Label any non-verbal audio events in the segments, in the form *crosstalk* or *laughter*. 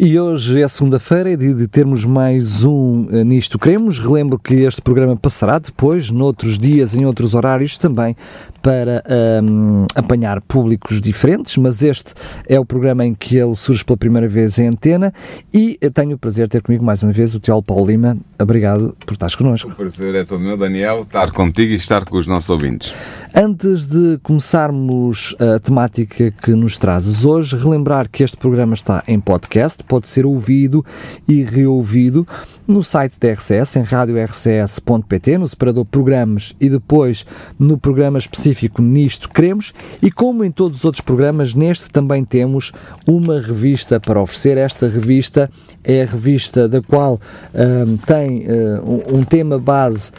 E hoje é segunda-feira, é dia de termos mais um uh, Nisto Queremos. Relembro que este programa passará depois, noutros dias, em outros horários também, para um, apanhar públicos diferentes, mas este é o programa em que ele surge pela primeira vez em antena e tenho o prazer de ter comigo mais uma vez o Teólogo Paulo Lima. Obrigado por estares connosco. O prazer é todo meu, Daniel, estar contigo e estar com os nossos ouvintes. Antes de começarmos a temática que nos trazes hoje, relembrar que este programa está em podcast, pode ser ouvido e reouvido no site da RCS, em radiorcs.pt, no separador Programas e depois no programa específico Nisto Queremos. E como em todos os outros programas, neste também temos uma revista para oferecer. Esta revista é a revista da qual um, tem uh, um, um tema base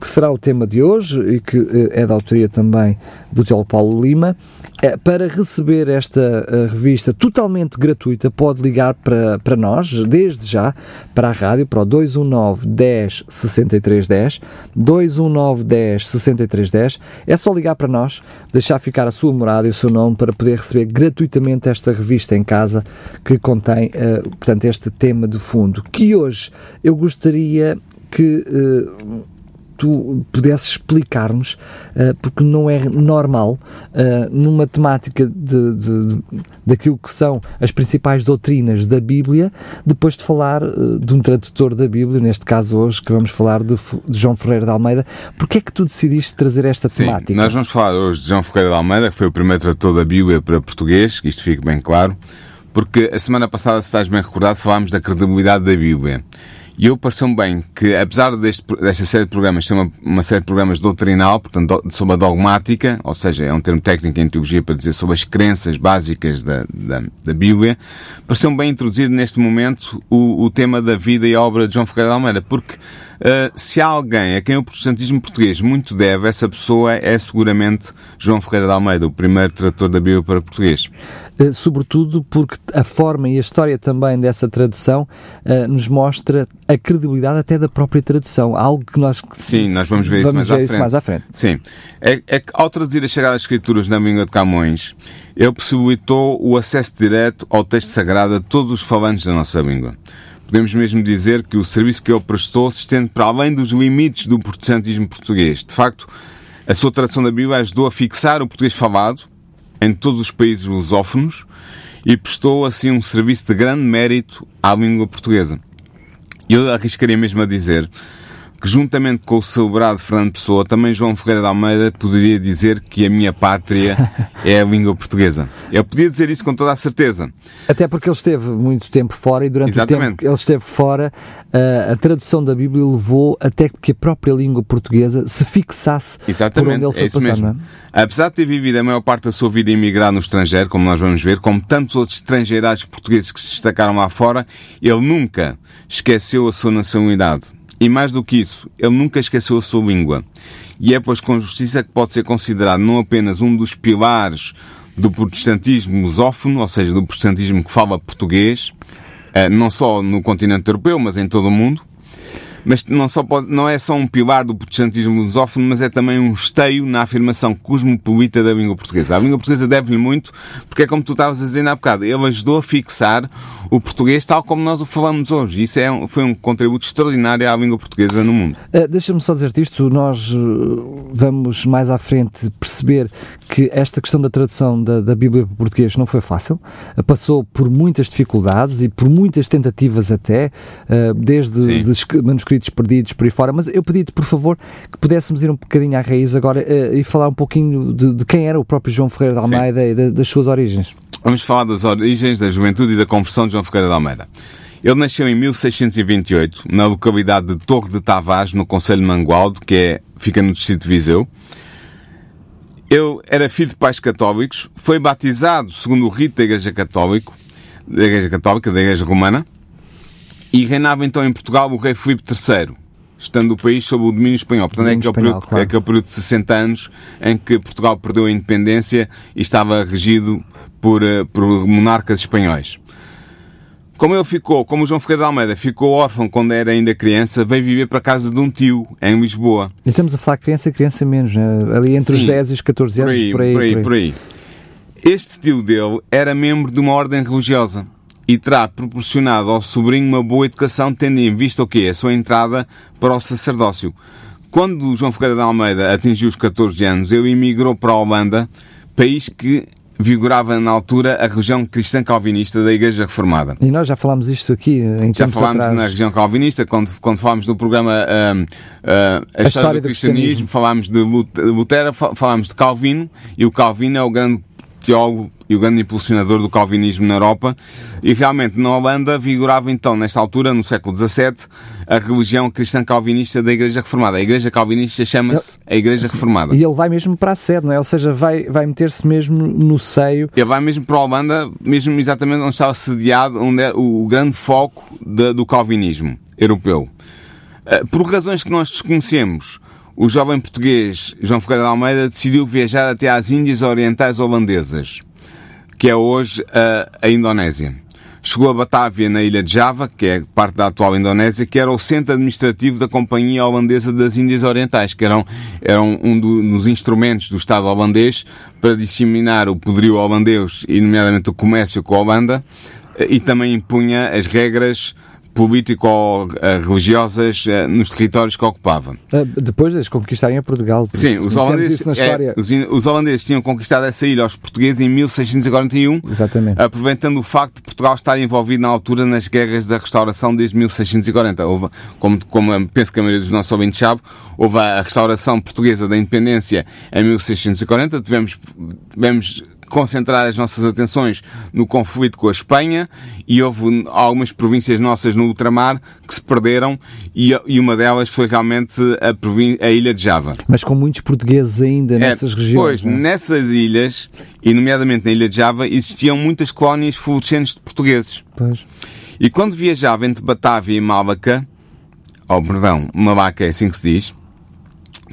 que será o tema de hoje e que uh, é da autoria também do Teólogo Paulo Lima. Uh, para receber esta revista totalmente gratuita, pode ligar para, para nós, desde já, para a rádio, para o 219 10 63 10, 219 10 63 10. É só ligar para nós, deixar ficar a sua morada e o seu nome para poder receber gratuitamente esta revista em casa que contém, portanto, este tema de fundo. Que hoje eu gostaria que uh, tu pudesses explicar-nos, uh, porque não é normal, uh, numa temática de, de, de, daquilo que são as principais doutrinas da Bíblia, depois de falar de um tradutor da Bíblia, neste caso hoje, que vamos falar de, João Ferreira de Almeida. Porquê é que tu decidiste trazer esta Sim, temática? nós vamos falar hoje de João Ferreira de Almeida, que foi o primeiro tradutor da Bíblia para português, que isto fique bem claro, porque a semana passada, se estás bem recordado, falámos da credibilidade da Bíblia. E eu pareceu-me bem que, apesar deste, desta série de programas ser uma, uma, série de programas doutrinal, portanto, do, sobre a dogmática, ou seja, é um termo técnico em teologia para dizer sobre as crenças básicas da, da, da Bíblia, pareceu-me bem introduzido neste momento o, o tema da vida e obra de João Ferreira de Almeida, porque Uh, se há alguém a quem o protestantismo português muito deve, essa pessoa é seguramente João Ferreira de Almeida, o primeiro tradutor da Bíblia para português. Uh, sobretudo porque a forma e a história também dessa tradução uh, nos mostra a credibilidade até da própria tradução, algo que nós... Sim, nós vamos ver, vamos isso, mais ver isso mais à frente. Sim, é, é que ao traduzir as Sagradas Escrituras na língua de Camões, ele possibilitou o acesso direto ao texto sagrado de todos os falantes da nossa língua. Podemos mesmo dizer que o serviço que ele prestou se estende para além dos limites do protestantismo português. De facto, a sua tradução da Bíblia ajudou a fixar o português falado em todos os países lusófonos e prestou assim um serviço de grande mérito à língua portuguesa. Eu arriscaria mesmo a dizer que, juntamente com o celebrado Fernando Pessoa, também João Ferreira de Almeida poderia dizer que a minha pátria *laughs* é a língua portuguesa. Ele podia dizer isso com toda a certeza. Até porque ele esteve muito tempo fora e durante Exatamente. o tempo que ele esteve fora, uh, a tradução da Bíblia levou até que a própria língua portuguesa se fixasse Exatamente, por onde ele foi é isso passar, mesmo. é? Apesar de ter vivido a maior parte da sua vida imigrado no estrangeiro, como nós vamos ver, como tantos outros estrangeirados portugueses que se destacaram lá fora, ele nunca esqueceu a sua nacionalidade. E mais do que isso, ele nunca esqueceu a sua língua. E é, pois, com justiça que pode ser considerado não apenas um dos pilares do protestantismo lusófono, ou seja, do protestantismo que fala português, eh, não só no continente europeu, mas em todo o mundo, mas não, só pode, não é só um pilar do protestantismo lusófono, mas é também um esteio na afirmação cosmopolita da língua portuguesa. A língua portuguesa deve-lhe muito, porque é como tu estavas a dizer há bocado, ele ajudou a fixar o português tal como nós o falamos hoje. Isso é foi um contributo extraordinário à língua portuguesa no mundo. Uh, Deixa-me só dizer-te isto, nós uh, vamos mais à frente perceber que esta questão da tradução da, da Bíblia para o português não foi fácil, uh, passou por muitas dificuldades e por muitas tentativas até, desde de manuscritos perdidos por aí fora, mas eu pedi-te, por favor, que pudéssemos ir um bocadinho à raiz agora e falar um pouquinho de, de, quem era o próprio João Ferreira de Almeida Sim. e de, das suas origens. Vamos falar das origens da juventude e da conversão de João Ferreira de Almeida. Ele nasceu em 1628, na localidade de Torre de Tavares, no Conselho de Mangualde, que é, fica no distrito de Viseu. Ele era filho de pais católicos, foi batizado segundo o rito da Igreja Católica, da Igreja Católica, da Igreja Romana, e reinava então em Portugal o rei Filipe III, estando o país sob o domínio espanhol. Portanto, domínio é, aquele espanhol, período, claro. é aquele período de 60 anos em que Portugal perdeu a independência e estava regido por, uh, por monarcas espanhóis. Como ele ficou, como o João Ferreira de Almeida ficou órfão quando era ainda criança, veio viver para a casa de um tio, em Lisboa. E estamos a falar criança, criança menos, né? ali entre Sim, os 10 e os 14 anos, por aí, por aí, por aí, por aí. Este tio dele era membro de uma ordem religiosa e terá proporcionado ao sobrinho uma boa educação, tendo em vista o quê? A sua entrada para o sacerdócio. Quando João Ferreira de Almeida atingiu os 14 anos, ele emigrou para a Holanda, país que vigorava na altura a religião cristã calvinista da Igreja Reformada. E nós já falámos isto aqui em Já falámos atrás. na religião calvinista, quando, quando falámos do programa uh, uh, A, História, a história do, do cristianismo, cristianismo, falámos de Lutero, falámos de Calvino, e o Calvino é o grande teólogo e o grande impulsionador do calvinismo na Europa, e realmente na Holanda vigorava então, nesta altura, no século XVII, a religião cristã calvinista da Igreja Reformada. A Igreja Calvinista chama-se a Igreja Reformada. E ele vai mesmo para a sede, não é? Ou seja, vai, vai meter-se mesmo no seio. Ele vai mesmo para a Holanda, mesmo exatamente onde estava sediado, onde é o grande foco de, do calvinismo europeu. Eh, por razões que nós desconhecemos, o jovem português João Ferreira de Almeida decidiu viajar até às Índias Orientais Holandesas, que é hoje a, a Indonésia. Chegou a Batávia, na ilha de Java, que é parte da atual Indonésia, que era o centro administrativo da Companhia Holandesa das Índias Orientais, que eram, eram um dos instrumentos do Estado holandês para disseminar o poderio holandês, e nomeadamente o comércio com a Holanda, e também impunha as regras político-religiosas eh, nos territórios que ocupava. Ah, depois de conquistarem a Portugal. Sim, os holandeses, é, os, os, holandeses tinham conquistado essa ilha aos portugueses em 1641, Exatamente. aproveitando o facto de Portugal estar envolvido na altura nas guerras da restauração desde 1640. Houve, como, como penso que a maioria dos nossos ouvintes sabe, houve a restauração portuguesa da independência em 1640, tivemos, tivemos concentrar as nossas atenções no conflito com a Espanha e houve algumas províncias nossas no ultramar que se perderam e, e uma delas foi realmente a, a, ilha de Java. Mas com muitos portugueses ainda é, nessas regiões. Pois, não? É? nessas ilhas, e nomeadamente na ilha de Java, existiam muitas colónias florescentes de portugueses. Pois. E quando viajava entre Batávia e Málaca, oh perdão, Malaca é assim que se diz,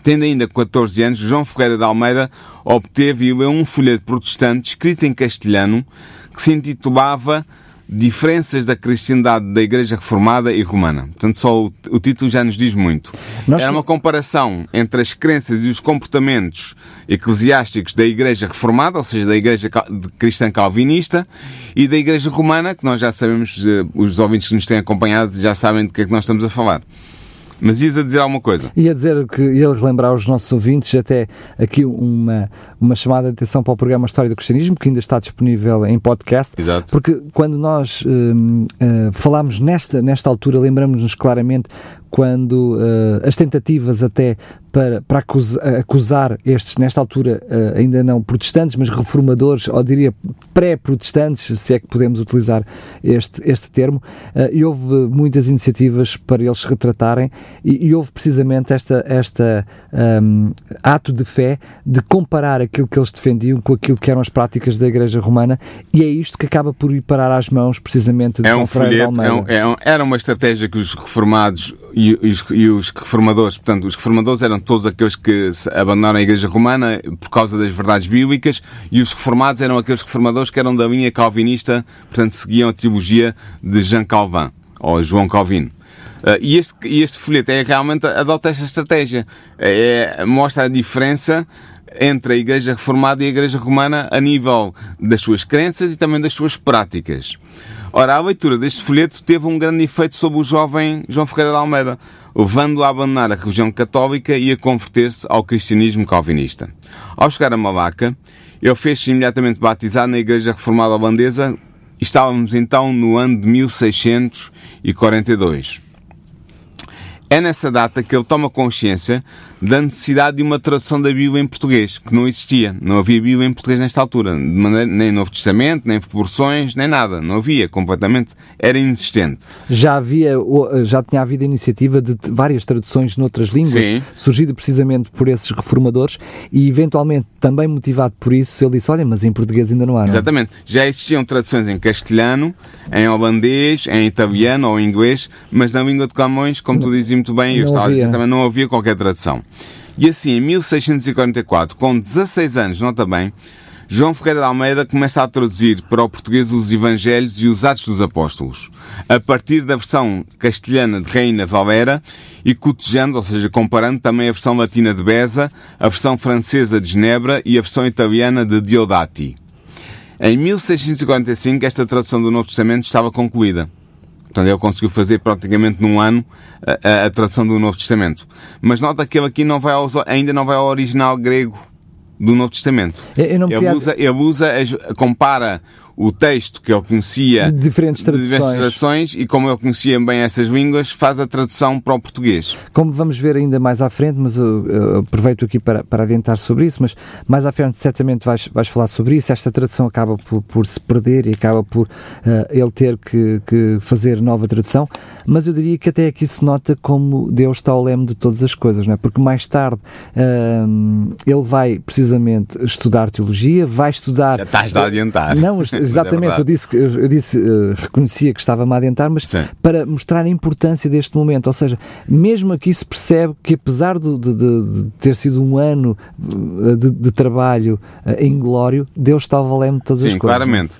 Tendo ainda 14 anos, João Ferreira de Almeida obteve e leu um folheto protestante escrito em castelhano que se intitulava Diferenças da Cristiandade da Igreja Reformada e Romana. Portanto, só o, o título já nos diz muito. Nós... Era uma comparação entre as crenças e os comportamentos eclesiásticos da Igreja Reformada, ou seja, da Igreja Cristã Calvinista, e da Igreja Romana, que nós já sabemos, eh, os ouvintes que nos têm acompanhado já sabem do que é que nós estamos a falar. Mas ias a dizer alguma coisa? Ia dizer que ia relembrar aos nossos ouvintes até aqui uma, uma chamada de atenção para o programa História do Cristianismo, que ainda está disponível em podcast. Exato. Porque quando nós uh, uh, falámos nesta, nesta altura, lembramos-nos claramente quando uh, as tentativas até para, para acusar, acusar estes, nesta altura, uh, ainda não protestantes, mas reformadores, ou diria pré-protestantes, se é que podemos utilizar este, este termo, uh, e houve muitas iniciativas para eles se retratarem, e, e houve precisamente esta, esta um, ato de fé de comparar aquilo que eles defendiam com aquilo que eram as práticas da Igreja Romana, e é isto que acaba por ir parar às mãos precisamente de é um folheto, é um, é um, Era uma estratégia que os reformados e, e, os, e, os, reformadores, portanto, os reformadores eram todos aqueles que abandonaram a Igreja Romana por causa das verdades bíblicas e os reformados eram aqueles reformadores que eram da linha calvinista, portanto, seguiam a teologia de Jean Calvin, ou João Calvino. Uh, e, este, este folheto é realmente adota esta estratégia. É, mostra a diferença entre a Igreja Reformada e a Igreja Romana a nível das suas crenças e também das suas práticas. Ora, a leitura deste folheto teve um grande efeito sobre o jovem João Ferreira de Almeida, levando-o a abandonar a religião católica e a converter-se ao cristianismo calvinista. Ao chegar a Malaca, ele fez-se imediatamente batizar na Igreja Reformada Holandesa. Estávamos então no ano de 1642. É nessa data que ele toma consciência da necessidade de uma tradução da Bíblia em português, que não existia. Não havia Bíblia em português nesta altura. Maneira, nem Novo Testamento, nem proporções, nem nada. Não havia, completamente. Era inexistente. Já havia, já tinha havido iniciativa de várias traduções noutras línguas, Sim. surgida precisamente por esses reformadores e eventualmente também motivado por isso, ele disse, olha, mas em português ainda não há. Não? Exatamente. Já existiam traduções em castelhano, em holandês, em italiano ou em inglês, mas na língua de Camões, como tu dizes muito bem, eu estava a dizer também, não havia qualquer tradução. E assim, em 1644, com 16 anos, nota bem, João Ferreira de Almeida começa a traduzir para o português os Evangelhos e os Atos dos Apóstolos, a partir da versão castelhana de Reina Valera e cotejando, ou seja, comparando também a versão latina de Beza, a versão francesa de Genebra e a versão italiana de Diodati. Em 1645, esta tradução do Novo Testamento estava concluída. Portanto, ele conseguiu fazer praticamente num ano a, a, tradução do Novo Testamento. Mas nota que ele aqui não vai ao, ainda não vai ao original grego do Novo Testamento. Eu, eu ele, usa, ele usa, compara o texto que ele conhecia de diferentes traduções. de diversas traduções e como ele conhecia bem essas línguas, faz a tradução para o português. Como vamos ver ainda mais à frente, mas eu, eu aproveito aqui para, para adiantar sobre isso, mas mais à frente certamente vais, vais falar sobre isso. Esta tradução acaba por, por se perder e acaba por uh, ele ter que, que, fazer nova tradução, mas eu diria que até aqui se nota como Deus está ao leme de todas as coisas, não é? Porque mais tarde uh, ele vai precisamente estudar teologia, vai estudar. Já estás a adiantar. Não, Exatamente, é eu disse, eu, eu disse uh, reconhecia que estava-me a adiantar, mas Sim. para mostrar a importância deste momento. Ou seja, mesmo aqui se percebe que apesar de, de, de ter sido um ano eh, de, de trabalho uh, em glório, Deus estava valendo todas Sim, as coisas. Sim, claramente.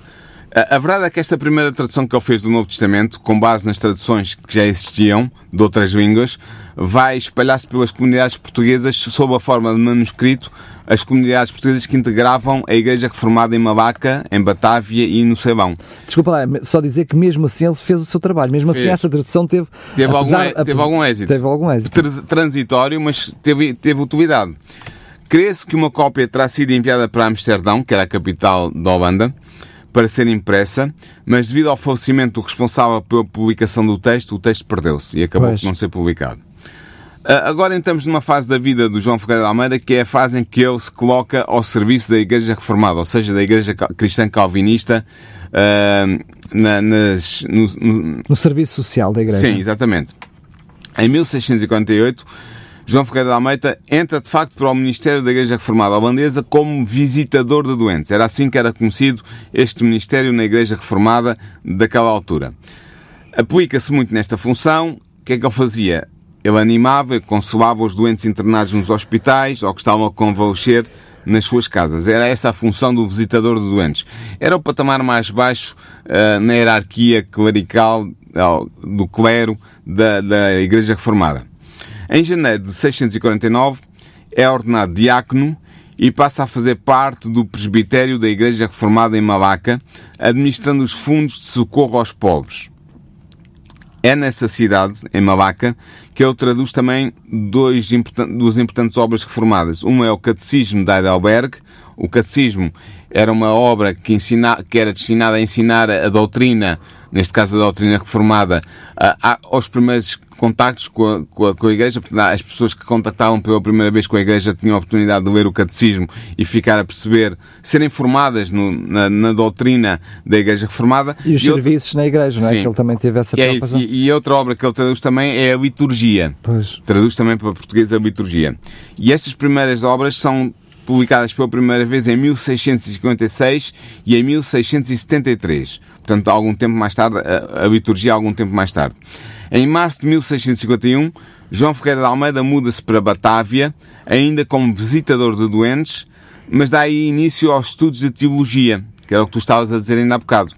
A, a verdade é que esta primeira tradução que ele fez do Novo Testamento, com base nas traduções que já existiam de outras línguas, vai espalhar-se pelas comunidades portuguesas sob a forma de manuscrito, as comunidades portuguesas que integravam a Igreja Reformada em Malaca, em Batávia e no Ceilão. Desculpa lá, só dizer que mesmo assim ele fez o seu trabalho, mesmo assim fez. assim essa tradução teve... Teve, apesar, algum, teve algum êxito. Teve algum êxito. Transitório, mas teve, teve utilidade. Crê-se que uma cópia terá sido enviada para Amsterdão, que era a capital da Holanda, para ser impressa, mas devido ao falecimento do responsável pela publicação do texto, o texto perdeu-se e acabou pois. por não ser publicado. Ah, agora entramos numa fase da vida do João Ferreira de Almeida que é a fase em que ele se coloca ao serviço da Igreja Reformada, ou seja, da Igreja Cristã Calvinista, uh, na, nas, no, no, no, serviço social da Igreja. Sim, exatamente. Em 1648, João Ferreira de Almeida entra de facto para o Ministério da Igreja Reformada Holandesa como visitador de doentes. Era assim que era conhecido este Ministério na Igreja Reformada daquela altura. Aplica-se muito nesta função. O que é que ele fazia? Ele animava e consolava os doentes internados nos hospitais ou que estavam a convalescer nas suas casas. Era essa a função do visitador de doentes. Era o patamar mais baixo uh, na hierarquia clerical uh, do clero da, da Igreja Reformada. Em janeiro de 649 é ordenado diácono e passa a fazer parte do presbitério da Igreja Reformada em Malaca, administrando os fundos de socorro aos pobres. É nessa cidade, em Malaca, que ele traduz também dois duas importantes obras reformadas. Uma é o Catecismo de Heidelberg. O Catecismo era uma obra que, ensina, que era destinada a ensinar a doutrina, neste caso a doutrina reformada, aos primeiros contactos com a, com a, com a Igreja, as pessoas que contactavam pela primeira vez com a Igreja tinham a oportunidade de ler o Catecismo e ficar a perceber, serem formadas no, na, na, doutrina da Igreja Reformada. E os e serviços outra... na Igreja, não é? Sim. Que ele também teve essa é isso. E, e, outra obra que ele traduz também é a Liturgia. Pois. Traduz também para português a Liturgia. E estas primeiras obras são publicadas pela primeira vez em 1656 e em 1673. Portanto, algum tempo mais tarde, a, liturgia algum tempo mais tarde. Em março de 1651, João Ferreira de Almeida muda-se para Batávia, ainda como visitador de doentes, mas dá aí início aos estudos de teologia, que era o que tu estavas a dizer ainda há bocado.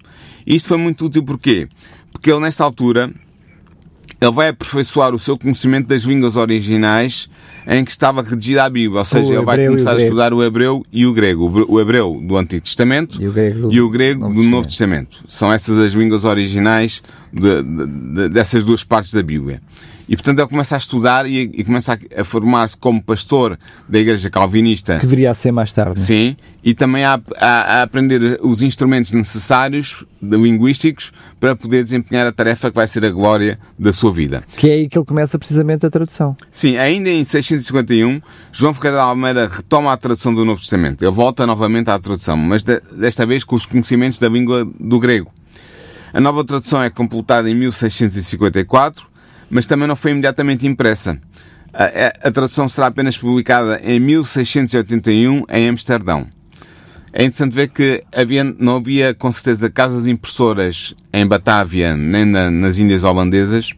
Isto foi muito útil porquê? Porque ele, nesta altura, ele vai aperfeiçoar o seu conhecimento das línguas originais em que estava redigida a Bíblia, ou seja, ele vai começar a estudar o hebreu e o grego. O hebreu do Antigo Testamento e o grego, e o grego do Novo Testamento. São essas as línguas originais de, de, de, dessas duas partes da Bíblia. E portanto ele começa a estudar e, e começa a, a formar-se como pastor da Igreja Calvinista. Que viria a ser mais tarde. Sim, e também a, a, a aprender os instrumentos necessários linguísticos para poder desempenhar a tarefa que vai ser a glória da sua vida. Que é aí que ele começa precisamente a tradução. Sim, ainda em 651, João Ferreira de Almeida retoma a tradução do Novo Testamento. Ele volta novamente à tradução, mas de, desta vez com os conhecimentos da língua do grego. A nova tradução é completada em 1654 mas também não foi imediatamente impressa. A, a, a tradução será apenas publicada em 1681 em Amsterdão. É interessante ver que havia, não havia com certeza casas impressoras em Batávia nem na, nas Índias Holandesas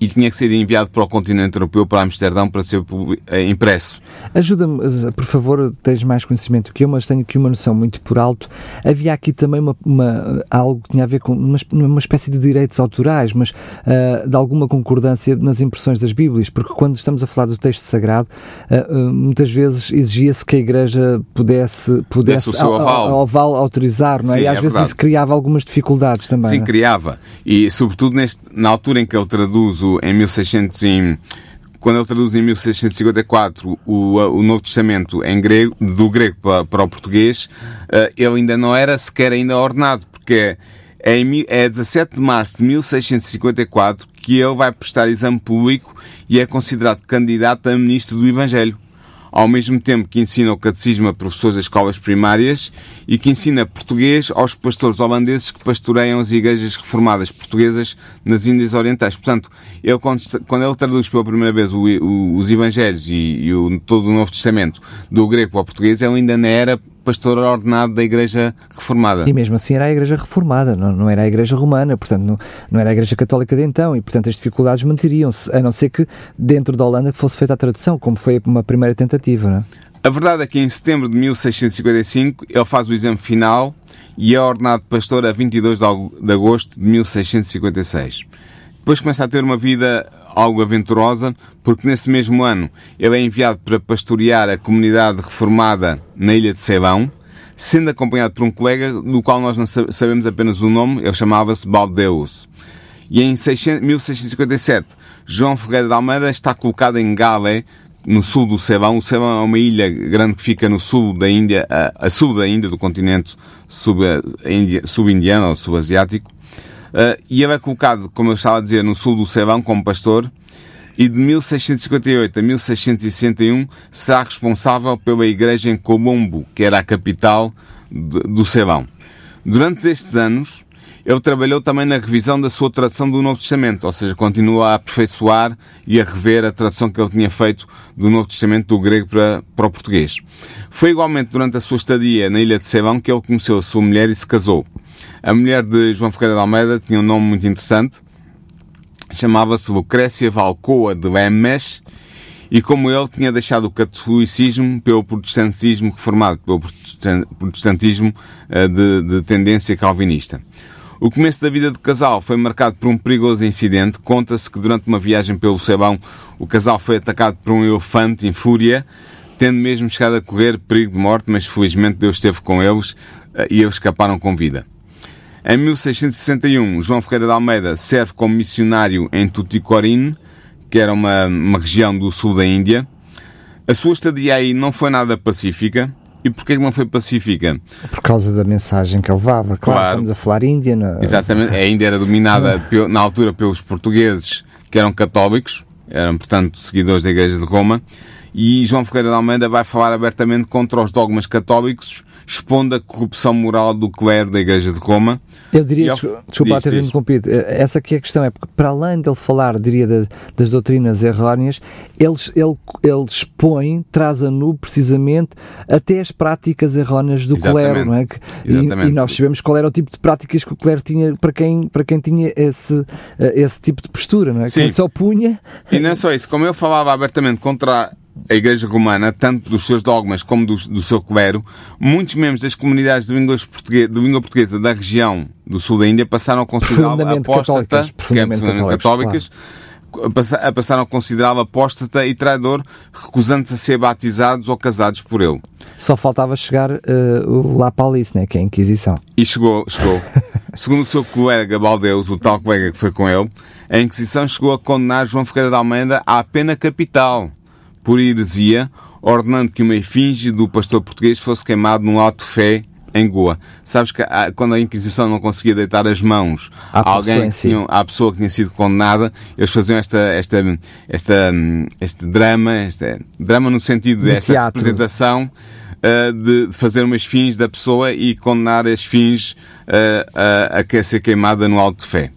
e tinha que ser enviado para o continente europeu, para Amsterdão, para ser eh, impresso. Ajuda-me, eh, por favor, tens mais conhecimento que eu, mas tenho aqui uma noção muito por alto. Havia aqui também uma, uma algo que tinha a ver com uma, uma espécie de direitos autorais, mas uh, de alguma concordância nas impressões das Bíblias, porque quando estamos a falar do texto sagrado, uh, uh, muitas vezes exigia-se que a Igreja pudesse, pudesse o seu aval. oval autorizar, não é? Sim, e às é vezes verdade. isso criava algumas dificuldades também. Sim, é? criava. E, sobretudo, neste, na altura em que ele traduz o, em 1600 e, quando ele traduz em 1654 o, o Novo Testamento em grego, do grego para, para o português, eh, ele ainda não era sequer ainda ordenado, porque é, em, é 17 de março de 1654 que ele vai prestar exame público e é considerado candidato a ministro do Evangelho ao mesmo tempo que ensina o catecismo a professores das escolas primárias e que ensina português aos pastores holandeses que pastoreiam as igrejas reformadas portuguesas nas Índias Orientais. Portanto, ele, quando, ele traduz pela primeira vez o- o- os Evangelhos e, e o, todo o Novo Testamento do grego para o português, ele ainda não era pastor ordenado da Igreja Reformada. E mesmo assim era a Igreja Reformada, não, não era a Igreja Romana, portanto não, não era a Igreja Católica de então, e portanto as dificuldades manteriam-se, a não ser que dentro da Holanda fosse feita a tradução, como foi uma primeira tentativa. Não é? A verdade é que em setembro de 1655 ele faz o exame final e é ordenado pastor a 22 de ago- de agosto de 1656. Depois começa a ter uma vida algo aventurosa, porque nesse mesmo ano ele é enviado para pastorear a comunidade reformada na ilha de Ceilão, sendo acompanhado por um colega do qual nós não sa- sabemos apenas o nome, ele chamava-se Baldeus. E em 600 1657, João Ferreira de Almeida está colocado em Gale, no sul do Ceilão. O Ceilão é uma ilha grande que fica no sul da Índia, a, sul da Índia, do continente sub-indiano ou subasiático. Uh, e ele é colocado, como eu estava a dizer, no sul do Ceilão como pastor. E de 1658 a 1661 será responsável pela igreja em Colombo, que era a capital de- do Ceilão. Durante estes anos, ele trabalhou também na revisão da sua tradução do Novo Testamento, ou seja, continua a aperfeiçoar e a rever a tradução que ele tinha feito do Novo Testamento do grego para, para o português. Foi igualmente durante a sua estadia na ilha de Ceilão que ele conheceu a sua mulher e se casou. A mulher de João Ferreira de Almeida tinha um nome muito interessante, chamava-se Lucrécia Valcoa de Lemes, e como ele tinha deixado o catolicismo pelo protestantismo reformado, pelo protestan- protestantismo eh, de, de tendência calvinista. O começo da vida do casal foi marcado por um perigoso incidente. Conta-se que durante uma viagem pelo Ceilão, o casal foi atacado por um elefante em fúria, tendo mesmo chegado a correr perigo de morte, mas felizmente Deus esteve com eles eh, e eles escaparam com vida. Em 1661, João Ferreira de Almeida serve como missionário em Tuticorin, que era uma, uma região do sul da Índia. A sua estadia aí não foi nada pacífica. E porquê que não foi pacífica? Por causa da mensagem que ele levava. Claro, Claro. estamos a falar Índia. não é? Exatamente, a Índia era dominada na altura pelos portugueses, que eram católicos, eram, portanto, seguidores da Igreja de Roma, e João Ferreira de Almeida vai falar abertamente contra os dogmas católicos, expondo a corrupção moral do clero da Igreja de Roma. Eu diria, ao- desculpa, ter interrompido, eh, essa aqui é a questão, é porque para além dele falar, diria, da- das doutrinas erróneas, ele, ele, ele expõe, traz a nu precisamente até as práticas erróneas do Exatamente. clero, não é? Que- e, Exatamente. e nós sabemos qual era o tipo de práticas que o clero tinha para quem, para quem tinha esse, eh, esse tipo de postura, não é? Sim. Quem se opunha, E não é só isso, como ele falava abertamente contra a Igreja Romana, tanto dos seus dogmas como do, do seu clero, muitos membros das comunidades de língua, portuguesa, de língua portuguesa da região do sul da Índia passaram a Profundamente apóstata, que é profundamente católicas, passa- a passaram a considerá-lo apóstata e traidor, recusando-se a ser batizados ou casados por ele. só faltava chegar eh, o La Palice, né? que é a Inquisição. E chegou, chegou. *laughs* Segundo o seu colega Baldeus, o tal colega que foi com ele, a Inquisição chegou a condenar João Ferreira de Almeida à pena capital por heresia, ordenando que uma efígie do pastor português fosse queimado num alto fé em Goa. Sabes que ah, quando a Inquisição não conseguia deitar as mãos À a alguém que tinha, à pessoa que tinha sido condenada, eles faziam esta, esta, esta, este drama, este drama no sentido De desta teatro. representação uh, de, de fazer umas fins da pessoa e condenar as fins uh, a, a ser queimada no alto de fé.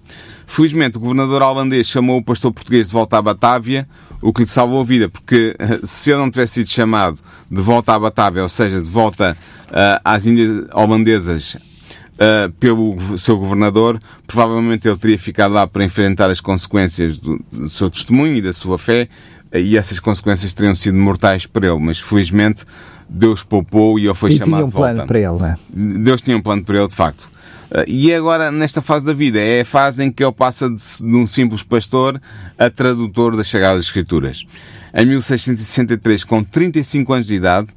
Felizmente, o governador holandês chamou o pastor português de volta à Batávia, o que lhe salvou a vida, porque *laughs* se ele não tivesse sido chamado de volta à Batávia, ou seja, de volta uh, às Índias holandesas, uh, pelo seu governador, provavelmente ele teria ficado lá para enfrentar as consequências do, do seu testemunho e da sua fé, uh, e essas consequências teriam sido mortais para ele, mas felizmente Deus poupou e ele foi e chamado tinha um de volta. plano para ele, não é? Deus tinha um plano para ele, de facto. Uh, E agora, nesta fase da vida, é a fase em que ele passa de, de um simples pastor a tradutor das Sagradas Escrituras. Em 1663, com 35 anos de idade,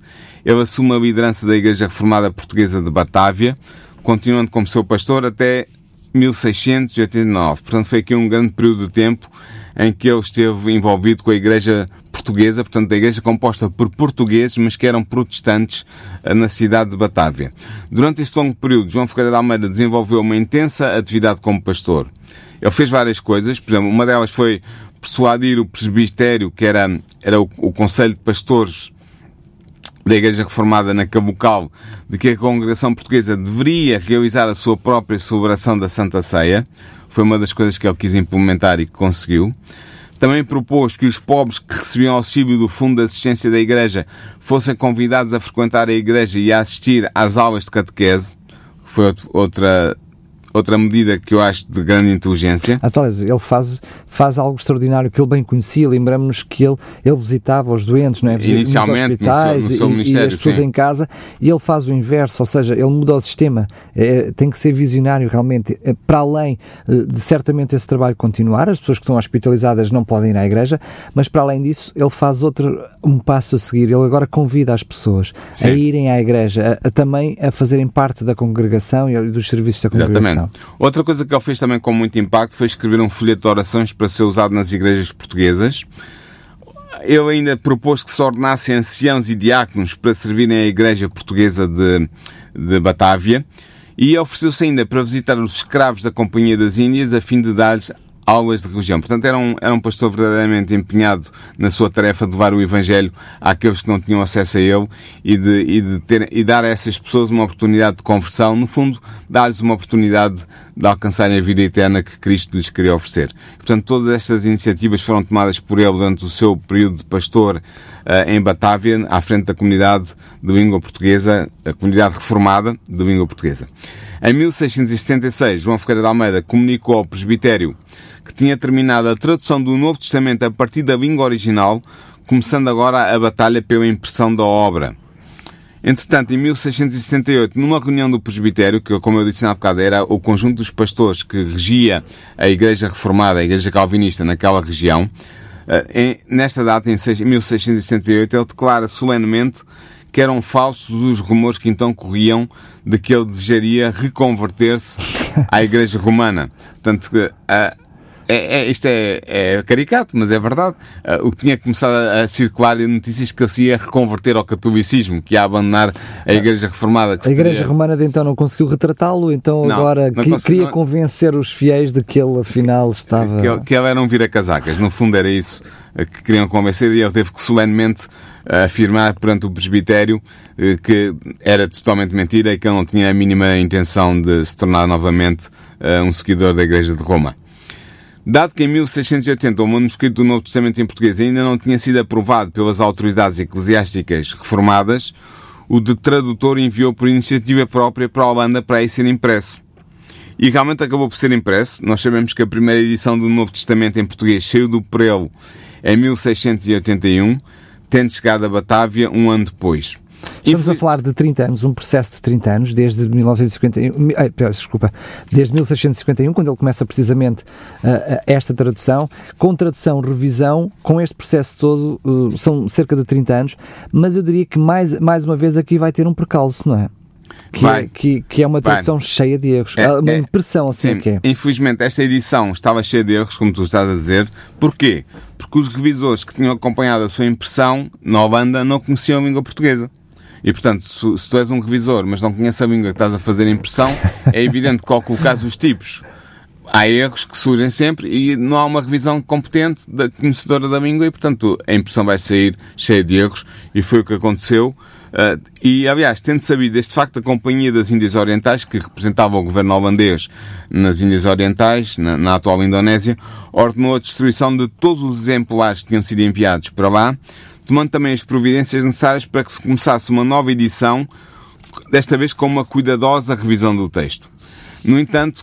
ele assume a liderança da Igreja Reformada Portuguesa de Batávia, continuando como seu pastor até 1689. Portanto, foi aqui um grande período de tempo em que ele esteve envolvido com a Igreja Portuguesa, portanto, a Igreja composta por portugueses, mas que eram protestantes eh, na cidade de Batávia. Durante este longo período, João Ferreira de Almeida desenvolveu uma intensa atividade como pastor. Ele fez várias coisas, por exemplo, uma delas foi persuadir o presbitério, que era, era o, o Conselho de Pastores da Igreja Reformada na Cavocal, de que a congregação portuguesa deveria realizar a sua própria celebração da Santa Ceia. Foi uma das coisas que ele quis implementar e que conseguiu. Também propôs que os pobres que recebiam auxílio do Fundo de Assistência da Igreja fossem convidados a frequentar a Igreja e a assistir às aulas de catequese. Foi outra, outra medida que eu acho de grande inteligência. Talvez ele faz, faz algo extraordinário que ele bem conhecia. Lembramos-nos que ele, ele visitava os doentes, não é? Inicialmente, hospitais no seu- no seu e, e as pessoas sim. em casa, e ele faz o inverso, ou seja, ele muda o sistema. É, tem que ser visionário realmente. É, para além eh, de certamente esse trabalho continuar, as pessoas que estão hospitalizadas não podem ir à igreja, mas para além disso, ele faz outro um passo a seguir. Ele agora convida as pessoas Sim. a irem à igreja, a, a também a fazerem parte da congregação e dos serviços da congregação. Exatamente. Outra coisa que ele fez também com muito impacto foi escrever um folheto de orações para ser usado nas igrejas portuguesas. Ele ainda propôs que se ordenassem anciãos e diáconos para servirem a igreja portuguesa de, de Batávia e ofereceu-se ainda para visitar os escravos da Companhia das Índias a fim de dar-lhes aulas de religião. Portanto, era um, era um pastor verdadeiramente empenhado na sua tarefa de levar o Evangelho àqueles que não tinham acesso a ele e, de, e, de ter, e dar a essas pessoas uma oportunidade de conversão. No fundo, dar-lhes uma oportunidade de alcançarem a vida eterna que Cristo lhes queria oferecer. Portanto, todas estas iniciativas foram tomadas por ele durante o seu período de pastor eh, em Batávia, à frente da comunidade de língua portuguesa, a comunidade reformada de língua portuguesa. Em 1676, João Ferreira de Almeida comunicou ao presbitério tinha terminado a tradução do Novo Testamento a partir da língua original, começando agora a batalha pela impressão da obra. Entretanto, em 1678, numa reunião do presbitério, que, como eu disse há bocado, era o conjunto dos pastores que regia a Igreja Reformada, a Igreja Calvinista naquela região, eh, nesta data, em seis- 1678, ele declara solenemente que eram falsos os rumores que então corriam de que ele desejaria reconverter-se à Igreja Romana. Portanto, ah, é, é- isto é, é caricato, mas é verdade. Ah, o que tinha começado a, a circular em notícias que ele se ia reconverter ao catolicismo, que ia abandonar a Igreja Reformada. A Igreja teria- Romana de então não conseguiu retratá-lo, então Não, agora não que- consegui- queria não- convencer os fiéis de que ele afinal estava. que ele, que ele era um vira-casacas. No fundo era isso eh, que queriam convencer e ele teve que solenemente eh, afirmar perante o presbitério que era totalmente mentira e que ele não tinha a mínima intenção de se tornar novamente um seguidor da Igreja de Roma. Dado que em 1680 o manuscrito do Novo Testamento em português ainda não tinha sido aprovado pelas autoridades eclesiásticas reformadas, o de tradutor enviou por iniciativa própria para a Holanda para aí ser impresso. E realmente acabou por ser impresso. Nós sabemos que a primeira edição do Novo Testamento em português saiu do Prelo em 1681, tendo chegado a Batávia um ano depois. Estamos a falar de 30 anos, um processo de 30 anos, desde 1951, mi- ai, desculpa, desde 1651, quando ele começa precisamente ah, esta tradução, com tradução, revisão, com este processo todo, uh, são cerca de 30 anos, mas eu diria que mais, mais uma vez aqui vai ter um percalço, não é? Que, Vai. é, que, que é uma Vai. tradução cheia de erros. É, É, uma é. impressão assim Sim, que é. infelizmente esta edição estava cheia de erros, como tu estás a dizer. Porquê? Porque os revisores que tinham acompanhado a sua impressão na Holanda não conheciam a língua portuguesa. E, portanto, se, se tu és um revisor, mas não conheces a língua que estás a fazer impressão, é evidente que ao colocares os tipos, há erros que surgem sempre e não há uma revisão competente da conhecedora da língua e, portanto, a impressão vai sair cheia de erros e foi o que aconteceu. Uh, e, aliás, tendo sabido este facto, a Companhia das Índias Orientais, que representava o governo holandês nas Índias Orientais, na, na atual Indonésia, ordenou a destruição de todos os exemplares que tinham sido enviados para lá, tomando também as providências necessárias para que se começasse uma nova edição, desta vez com uma cuidadosa revisão do texto. No entanto,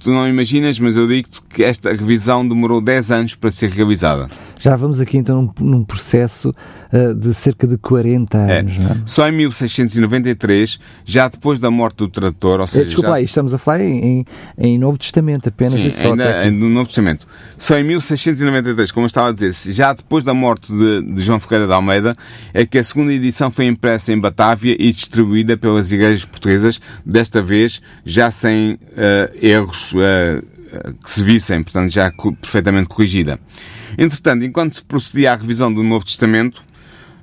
tu não imaginas, mas eu digo-te que esta revisão demorou 10 anos para ser realizada. Já vamos aqui então num, num processo uh, de cerca de 40 anos. É. É? Só em 1693, já depois da morte do tradutor, ou eh, seja. Desculpa já... lá, estamos a falar em, em, Novo Testamento apenas Sim, e só. Ainda, no Novo Testamento. Só em 1693, como eu estava a dizer, já depois da morte de, de João Ferreira de Almeida, é que a segunda edição foi impressa em Batávia e distribuída pelas igrejas portuguesas, desta vez já sem uh, erros. Uh, que se vissem, portanto já perfeitamente corrigida. Entretanto, enquanto se procedia à revisão do Novo Testamento,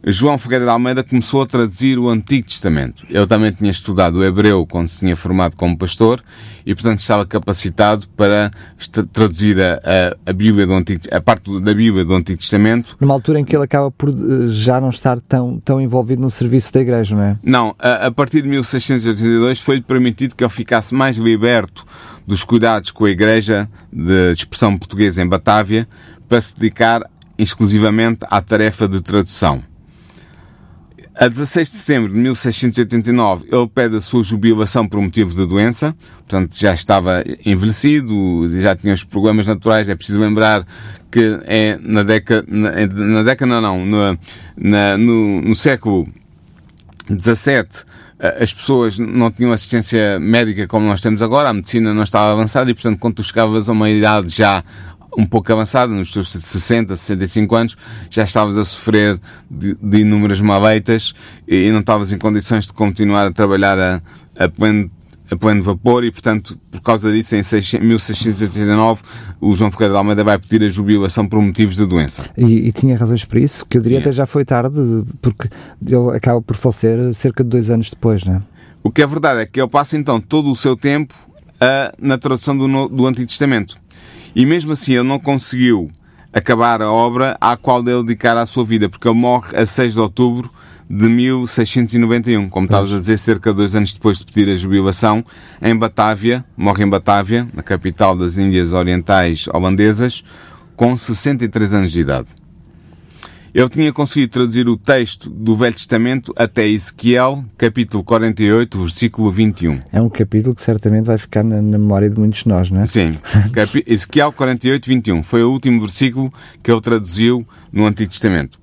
João Ferreira de Almeida começou a traduzir o Antigo Testamento. Ele também tinha estudado o hebreu quando se tinha formado como pastor e, portanto, estava capacitado para traduzir a, a, a Bíblia do Antigo, a parte da Bíblia do Antigo Testamento. Numa altura em que ele acaba por eh, já não estar tão, tão envolvido no serviço da Igreja, não é? Não, a, a partir de 1682 foi-lhe permitido que ele ficasse mais liberto dos cuidados com a Igreja de expressão portuguesa em Batávia para se dedicar exclusivamente à tarefa de tradução. A 16 de setembro de 1689, ele pede a sua jubilação por motivo de doença, portanto já estava envelhecido, já tinha os problemas naturais. É preciso lembrar que é na década, na, na década não, na, no, no século XVII, as pessoas não tinham assistência médica como nós temos agora, a medicina não estava avançada e, portanto, quando tu chegavas a uma idade já um pouco avançada, nos teus 60, 65 anos, já estavas a sofrer de, de inúmeras maleitas e não estavas em condições de continuar a trabalhar a, a pleno a pleno vapor e, portanto, por causa disso, em 1689, o João Ferreira de Almeida vai pedir a jubilação por motivos de doença. E, e tinha razões para isso, que eu diria Sim. até já foi tarde, porque ele acaba por falecer cerca de dois anos depois, não é? O que é verdade é que ele passa então todo o seu tempo a, na tradução do, do Antigo Testamento. E mesmo assim ele não conseguiu acabar a obra à qual ele dedicara a sua vida, porque ele morre a 6 de outubro de 1691, como estavas a dizer, cerca de dois anos depois de pedir a jubilação, em Batávia, morre em Batávia, na capital das Índias Orientais Holandesas, com 63 anos de idade. Ele tinha conseguido traduzir o texto do Velho Testamento até Ezequiel, capítulo 48, versículo 21. É um capítulo que certamente vai ficar na, na memória de muitos de nós, não é? Sim. *laughs* Ezequiel 48, 21. Foi o último versículo que ele traduziu no Antigo Testamento.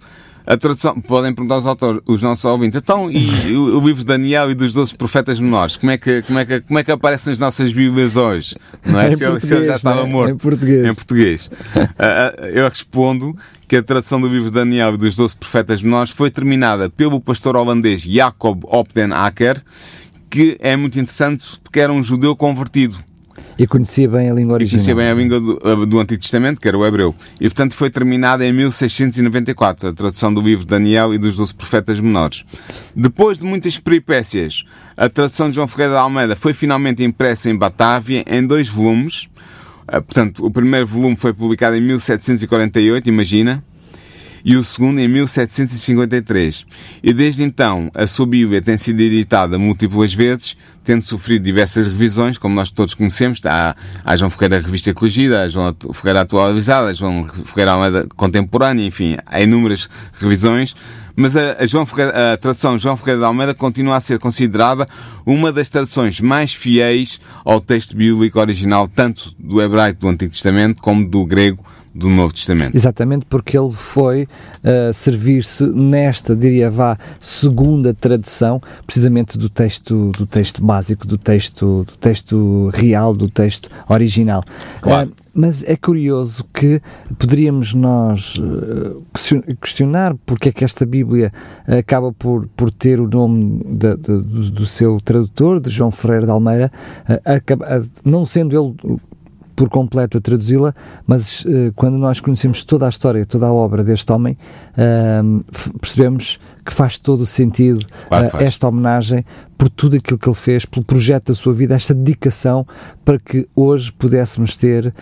A tradução, podem perguntar aos autores, os nossos ouvintes, então, e o, o livro de Daniel e dos 12 profetas menores, como é que, como é que, como é que aparece nas nossas Bíblias hoje? Não é? se, ele, se ele já estava é? morto. Em português. Em português. uh, eu respondo que a tradução do livro de Daniel e dos 12 profetas menores foi terminada pelo pastor holandês Jacob Opden Acker, que é muito interessante porque era um judeu convertido. E conhecia bem a língua original. E conhecia bem a língua do, do, Antigo Testamento, que era o hebreu. E, portanto, foi terminada em 1694, a tradução do livro de Daniel e dos Doze Profetas Menores. Depois de muitas peripécias, a tradução de João Ferreira de Almeida foi finalmente impressa em Batávia em dois volumes. Ah, portanto, o primeiro volume foi publicado em 1748, imagina e o segundo em 1753. E desde então a sua Bíblia tem sido editada múltiplas vezes, tendo sofrido diversas revisões, como nós todos conhecemos. Há João Ferreira Revista Corrigida, a João Ferreira Atualizada, a João Ferreira Almeida Contemporânea, enfim, há inúmeras revisões. Mas a, a, João Ferreira, a tradução João Ferreira de Almeida continua a ser considerada uma das traduções mais fiéis ao texto bíblico original, tanto do hebraico do Antigo Testamento como do grego do Novo Testamento. Exatamente, porque ele foi uh, servir-se nesta, diria vá, segunda tradução, precisamente do texto, do texto básico, do texto, do texto real, do texto original. Claro. Uh, mas é curioso que poderíamos nós uh, questionar porque é que esta Bíblia acaba por, por ter o nome de, de, do, seu tradutor, de João Ferreira de Almeida, acaba, não sendo ele por completo a traduzi-la, mas uh, quando nós conhecemos toda a história, toda a obra deste homem, uh, percebemos que faz todo o sentido claro uh, esta homenagem por tudo aquilo que ele fez, pelo projeto da sua vida, esta dedicação para que hoje pudéssemos ter uh,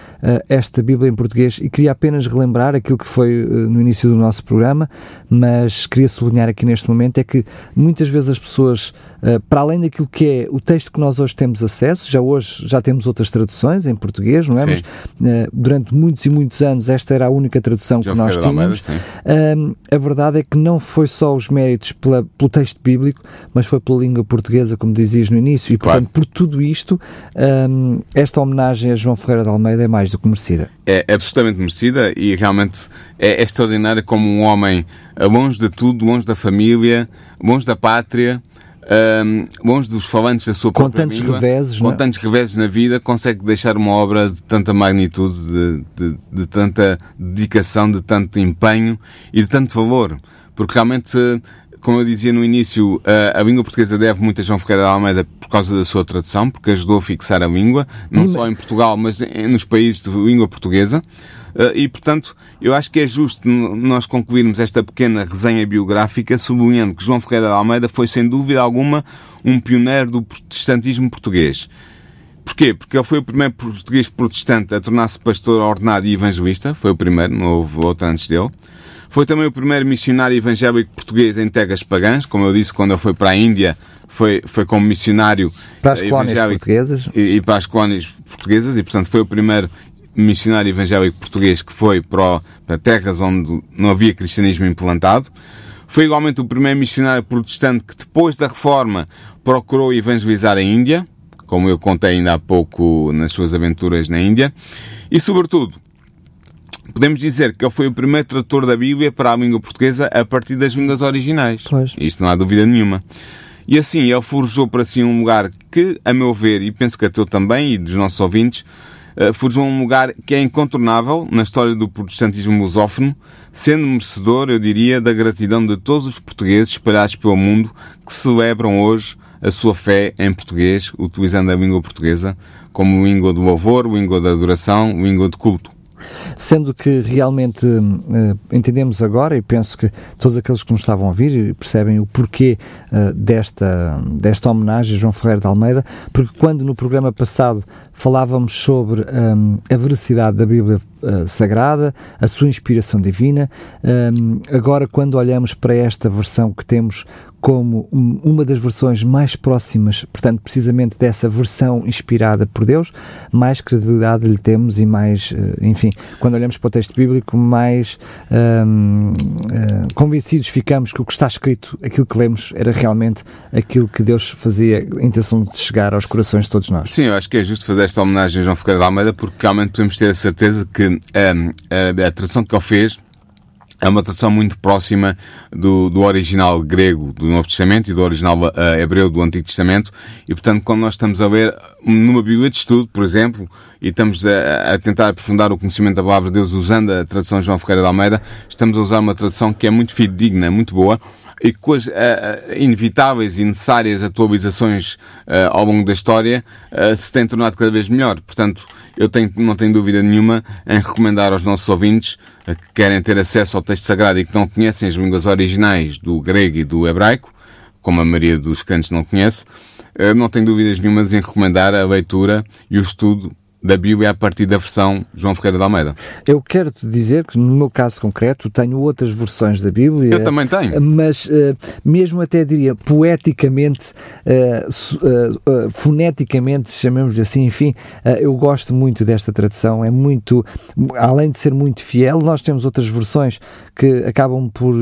esta Bíblia em português. E queria apenas relembrar aquilo que foi uh, no início do nosso programa, mas queria sublinhar aqui neste momento: é que muitas vezes as pessoas, uh, para além daquilo que é o texto que nós hoje temos acesso, já hoje já temos outras traduções em português, não é? Sim. Mas durante muitos e muitos anos esta era a única tradução já que nós tínhamos. a verdade é que não foi só os méritos pela, pelo texto bíblico, mas foi pela língua portuguesa portuguesa, como dizias no início, e Claro. portanto, por tudo isto, hum, esta homenagem a João Ferreira de Almeida é mais do que merecida. é absolutamente merecida e realmente é, é extraordinária como um homem eh, longe de tudo, longe da família, longe da pátria, ahm, longe dos falantes da sua Com própria tantos língua, reveses, com não é? tantos reveses na vida, consegue deixar uma obra de tanta magnitude, de, de- de tanta dedicação, de tanto empenho e de tanto valor. Porque realmente, como eu dizia no início, eh, a língua portuguesa deve muito a João Ferreira de Almeida por causa da sua tradução, porque ajudou a fixar a língua, não E- só em Portugal, mas em- nos países de língua portuguesa. Eh, E, portanto, eu acho que é justo nós concluirmos esta pequena resenha biográfica sublinhando que João Ferreira de Almeida foi, sem dúvida alguma, um pioneiro do protestantismo português. Porquê? Porque ele foi o primeiro português protestante a tornar-se pastor ordenado e evangelista. Foi o primeiro, não houve outro antes dele. Foi também o primeiro missionário evangélico português em terras pagãs. Como eu disse, quando ele foi para a Índia, foi, foi como missionário Para as eh, colónias portuguesas, e, e para as colónias portuguesas e, portanto, foi o primeiro missionário evangélico português que foi para, para terras onde não havia cristianismo implantado. Foi igualmente o primeiro missionário protestante que, depois da reforma, procurou evangelizar a Índia, como eu contei ainda há pouco nas suas aventuras na Índia. E, sobretudo, podemos dizer que ele foi o primeiro tradutor da Bíblia para a língua portuguesa a partir das línguas originais. Pois. Isto não há dúvida nenhuma. E assim, ele forjou para si um lugar que, a meu ver, e penso que a teu também e dos nossos ouvintes, eh, forjou um lugar que é incontornável na história do protestantismo lusófono, sendo merecedor, eu diria, da gratidão de todos os portugueses espalhados pelo mundo que celebram hoje a sua fé em português, utilizando a língua portuguesa como língua do louvor, língua da adoração, língua de culto. Sendo que realmente eh, entendemos agora, e penso que todos aqueles que nos estavam a ouvir percebem o porquê eh, desta, desta homenagem a João Ferreira de Almeida, porque quando no programa passado falávamos sobre hum, a veracidade da Bíblia eh, Sagrada, a sua inspiração divina, hum, agora quando olhamos para esta versão que temos como um- uma das versões mais próximas, portanto, precisamente dessa versão inspirada por Deus, mais credibilidade lhe temos e mais, eh, enfim, quando olhamos para o texto bíblico, mais hum, eh, convencidos ficamos que o que está escrito, aquilo que lemos, era realmente aquilo que Deus fazia a intenção de chegar aos corações de todos nós. Sim, eu acho que é justo fazer esta homenagem a João Ferreira de Almeida porque realmente podemos ter a certeza que hum, a, a tradução que ele fez é uma tradução muito próxima do, do original grego do Novo Testamento e do original eh, hebreu do Antigo Testamento e, portanto, quando nós estamos a ler numa Bíblia de estudo, por exemplo, e estamos a, a tentar aprofundar o conhecimento da Palavra de Deus usando a tradução João Ferreira de Almeida, estamos a usar uma tradução que é muito fidedigna, muito boa, e com as eh, eh, inevitáveis e necessárias atualizações eh, ao longo da história eh, se tem tornado cada vez melhor. Portanto, eu tenho, não tenho dúvida nenhuma em recomendar aos nossos ouvintes eh, que querem ter acesso ao texto sagrado e que não conhecem as línguas originais do grego e do hebraico, como a maioria dos crentes não conhece, eh, não tenho dúvidas nenhumas em recomendar a leitura e o estudo da Bíblia a partir da versão João Ferreira de Almeida. Eu quero te dizer que, no meu caso concreto, tenho outras versões da Bíblia. Eu também tenho. Mas, eh, mesmo até diria, poeticamente, eh, eh, foneticamente, chamemos-lhe assim, enfim, eu gosto muito desta tradução. É muito, além de ser muito fiel, nós temos outras versões que acabam por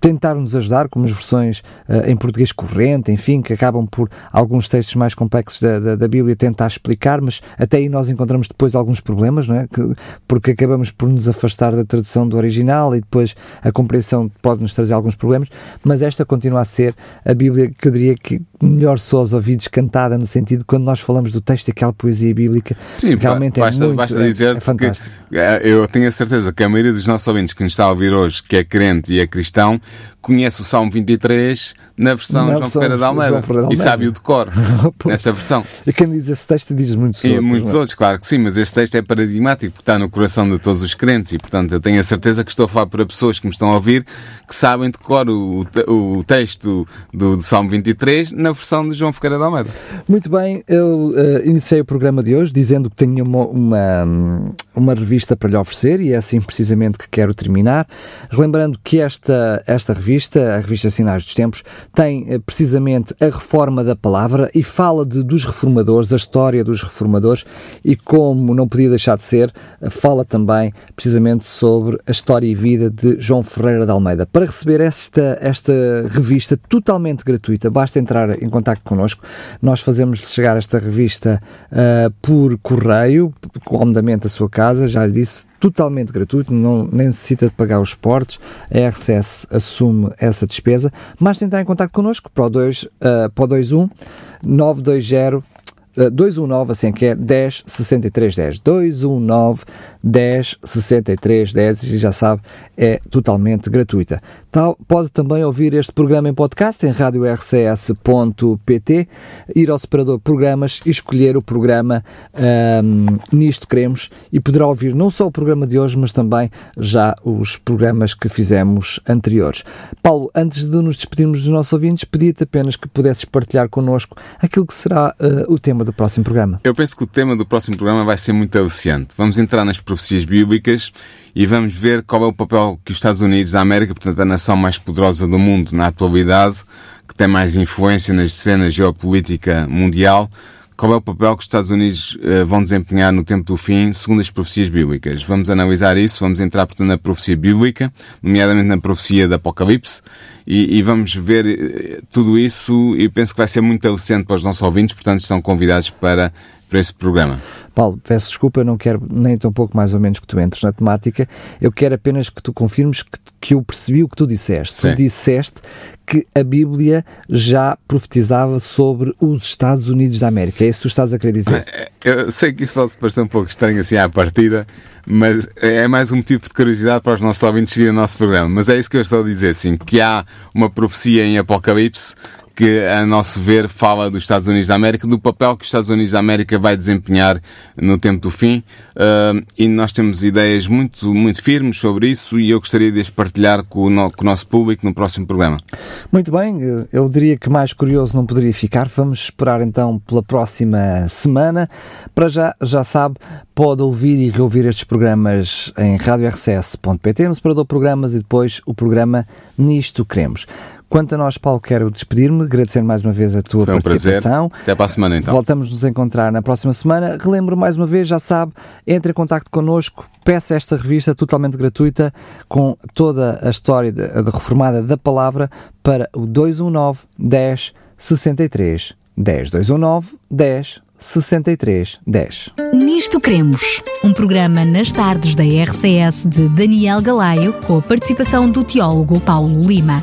tentar nos ajudar, como as versões em português corrente, enfim, que acabam por alguns textos mais complexos da, da, da Bíblia tentar explicar, mas até aí nós encontramos depois alguns problemas, não é? Que, porque acabamos por nos afastar da tradução do original e depois a compreensão pode nos trazer alguns problemas, mas esta continua a ser a Bíblia que eu diria que melhor soa aos ouvidos cantada no sentido quando nós falamos do texto e aquela poesia bíblica, Sim, realmente basta, é muito, basta é- é fantástico. que eu tenho a certeza que a maioria dos nossos ouvintes que nos está a ouvir hoje, que é crente e é cristão, conhece o Salmo 23 na versão Na João Ferreira de João Almeida Ferreira de e Almeida. sabe o de cor *laughs* nessa versão. E quem diz esse texto diz muitos E outros. muitos é? outros, claro que sim, mas este texto é paradigmático porque está no coração de todos os crentes e, portanto, eu tenho a certeza que estou a falar para pessoas que me estão a ouvir que sabem de cor o, te- o texto do, do Salmo 23 na versão de João Ferreira de Almeida. Muito bem, eu eh, iniciei o programa de hoje dizendo que tenho uma, uma, uma revista para lhe oferecer e é assim precisamente que quero terminar. Relembrando que esta, esta revista, a revista Sinais dos Tempos, tem eh, precisamente a reforma da palavra e fala de, dos reformadores, a história dos reformadores e como não podia deixar de ser, fala também precisamente sobre a história e vida de João Ferreira de Almeida. Para receber esta, esta revista totalmente gratuita, basta entrar em contato connosco. Nós fazemos chegar esta revista uh, por correio, comodamente à sua casa, já lhe disse, totalmente gratuito, não nem necessita de pagar os portos, a RCS assume essa despesa, mas entrar em contato connosco para o, 2, uh, para o 21 920 219, assim que é 10 63 10. 219 10 63 10 e já sabe, é totalmente gratuita. Tal, pode também ouvir este programa em podcast em radiorcs.pt, ir ao separador programas e escolher o programa um, Nisto Queremos e poderá ouvir não só o programa de hoje, mas também já os programas que fizemos anteriores. Paulo, antes de nos despedirmos dos nossos ouvintes, pedia-te apenas que pudesses partilhar connosco aquilo que será uh, o tema do próximo programa. Eu penso que o tema do próximo programa vai ser muito aliciante. Vamos entrar nas profecias bíblicas e vamos ver qual é o papel que os Estados Unidos da América, portanto a nação mais poderosa do mundo na atualidade, que tem mais influência na cena geopolítica mundial, qual é o papel que os Estados Unidos uh, vão desempenhar no tempo do fim, segundo as profecias bíblicas. Vamos analisar isso, vamos entrar, portanto, na profecia bíblica, nomeadamente na profecia do Apocalipse, e, e vamos ver uh, tudo isso e penso que vai ser muito aliciente para os nossos ouvintes, portanto, estão convidados para para esse programa. Paulo, peço desculpa, eu não quero nem tão pouco mais ou menos que tu entres na temática, eu quero apenas que tu confirmes que, que eu percebi o que tu disseste. Sim. Tu disseste que a Bíblia já profetizava sobre os Estados Unidos da América. É isso que tu estás a querer dizer? Eu sei que isso pode parecer um pouco estranho assim à partida, mas é mais um motivo de curiosidade para os nossos ouvintes seguirem o nosso programa. Mas é isso que eu estou a dizer, sim, que há uma profecia em Apocalipse que, a nosso ver, fala dos Estados Unidos da América, do papel que os Estados Unidos da América vai desempenhar no tempo do fim. Uh, e nós temos ideias muito, muito firmes sobre isso e eu gostaria de as partilhar com o, no, com o nosso público no próximo programa. Muito bem, eu diria que mais curioso não poderia ficar. Vamos esperar então pela próxima semana. Para já, já sabe, pode ouvir e reouvir estes programas em radiorcs.pt, no separador programas e depois o programa Nisto Queremos. Quanto a nós, Paulo, quero despedir-me, agradecer mais uma vez a tua Foi um participação. Prazer. Até para a semana, então. Voltamos nos encontrar na próxima semana. Relembro mais uma vez, já sabe, entre em contato connosco, peça esta revista totalmente gratuita com toda a história de, de reformada da palavra para o 219 10 63 10 219 10 63 10. Nisto Cremos, um programa nas tardes da RCS de Daniel Galaio, com a participação do teólogo Paulo Lima.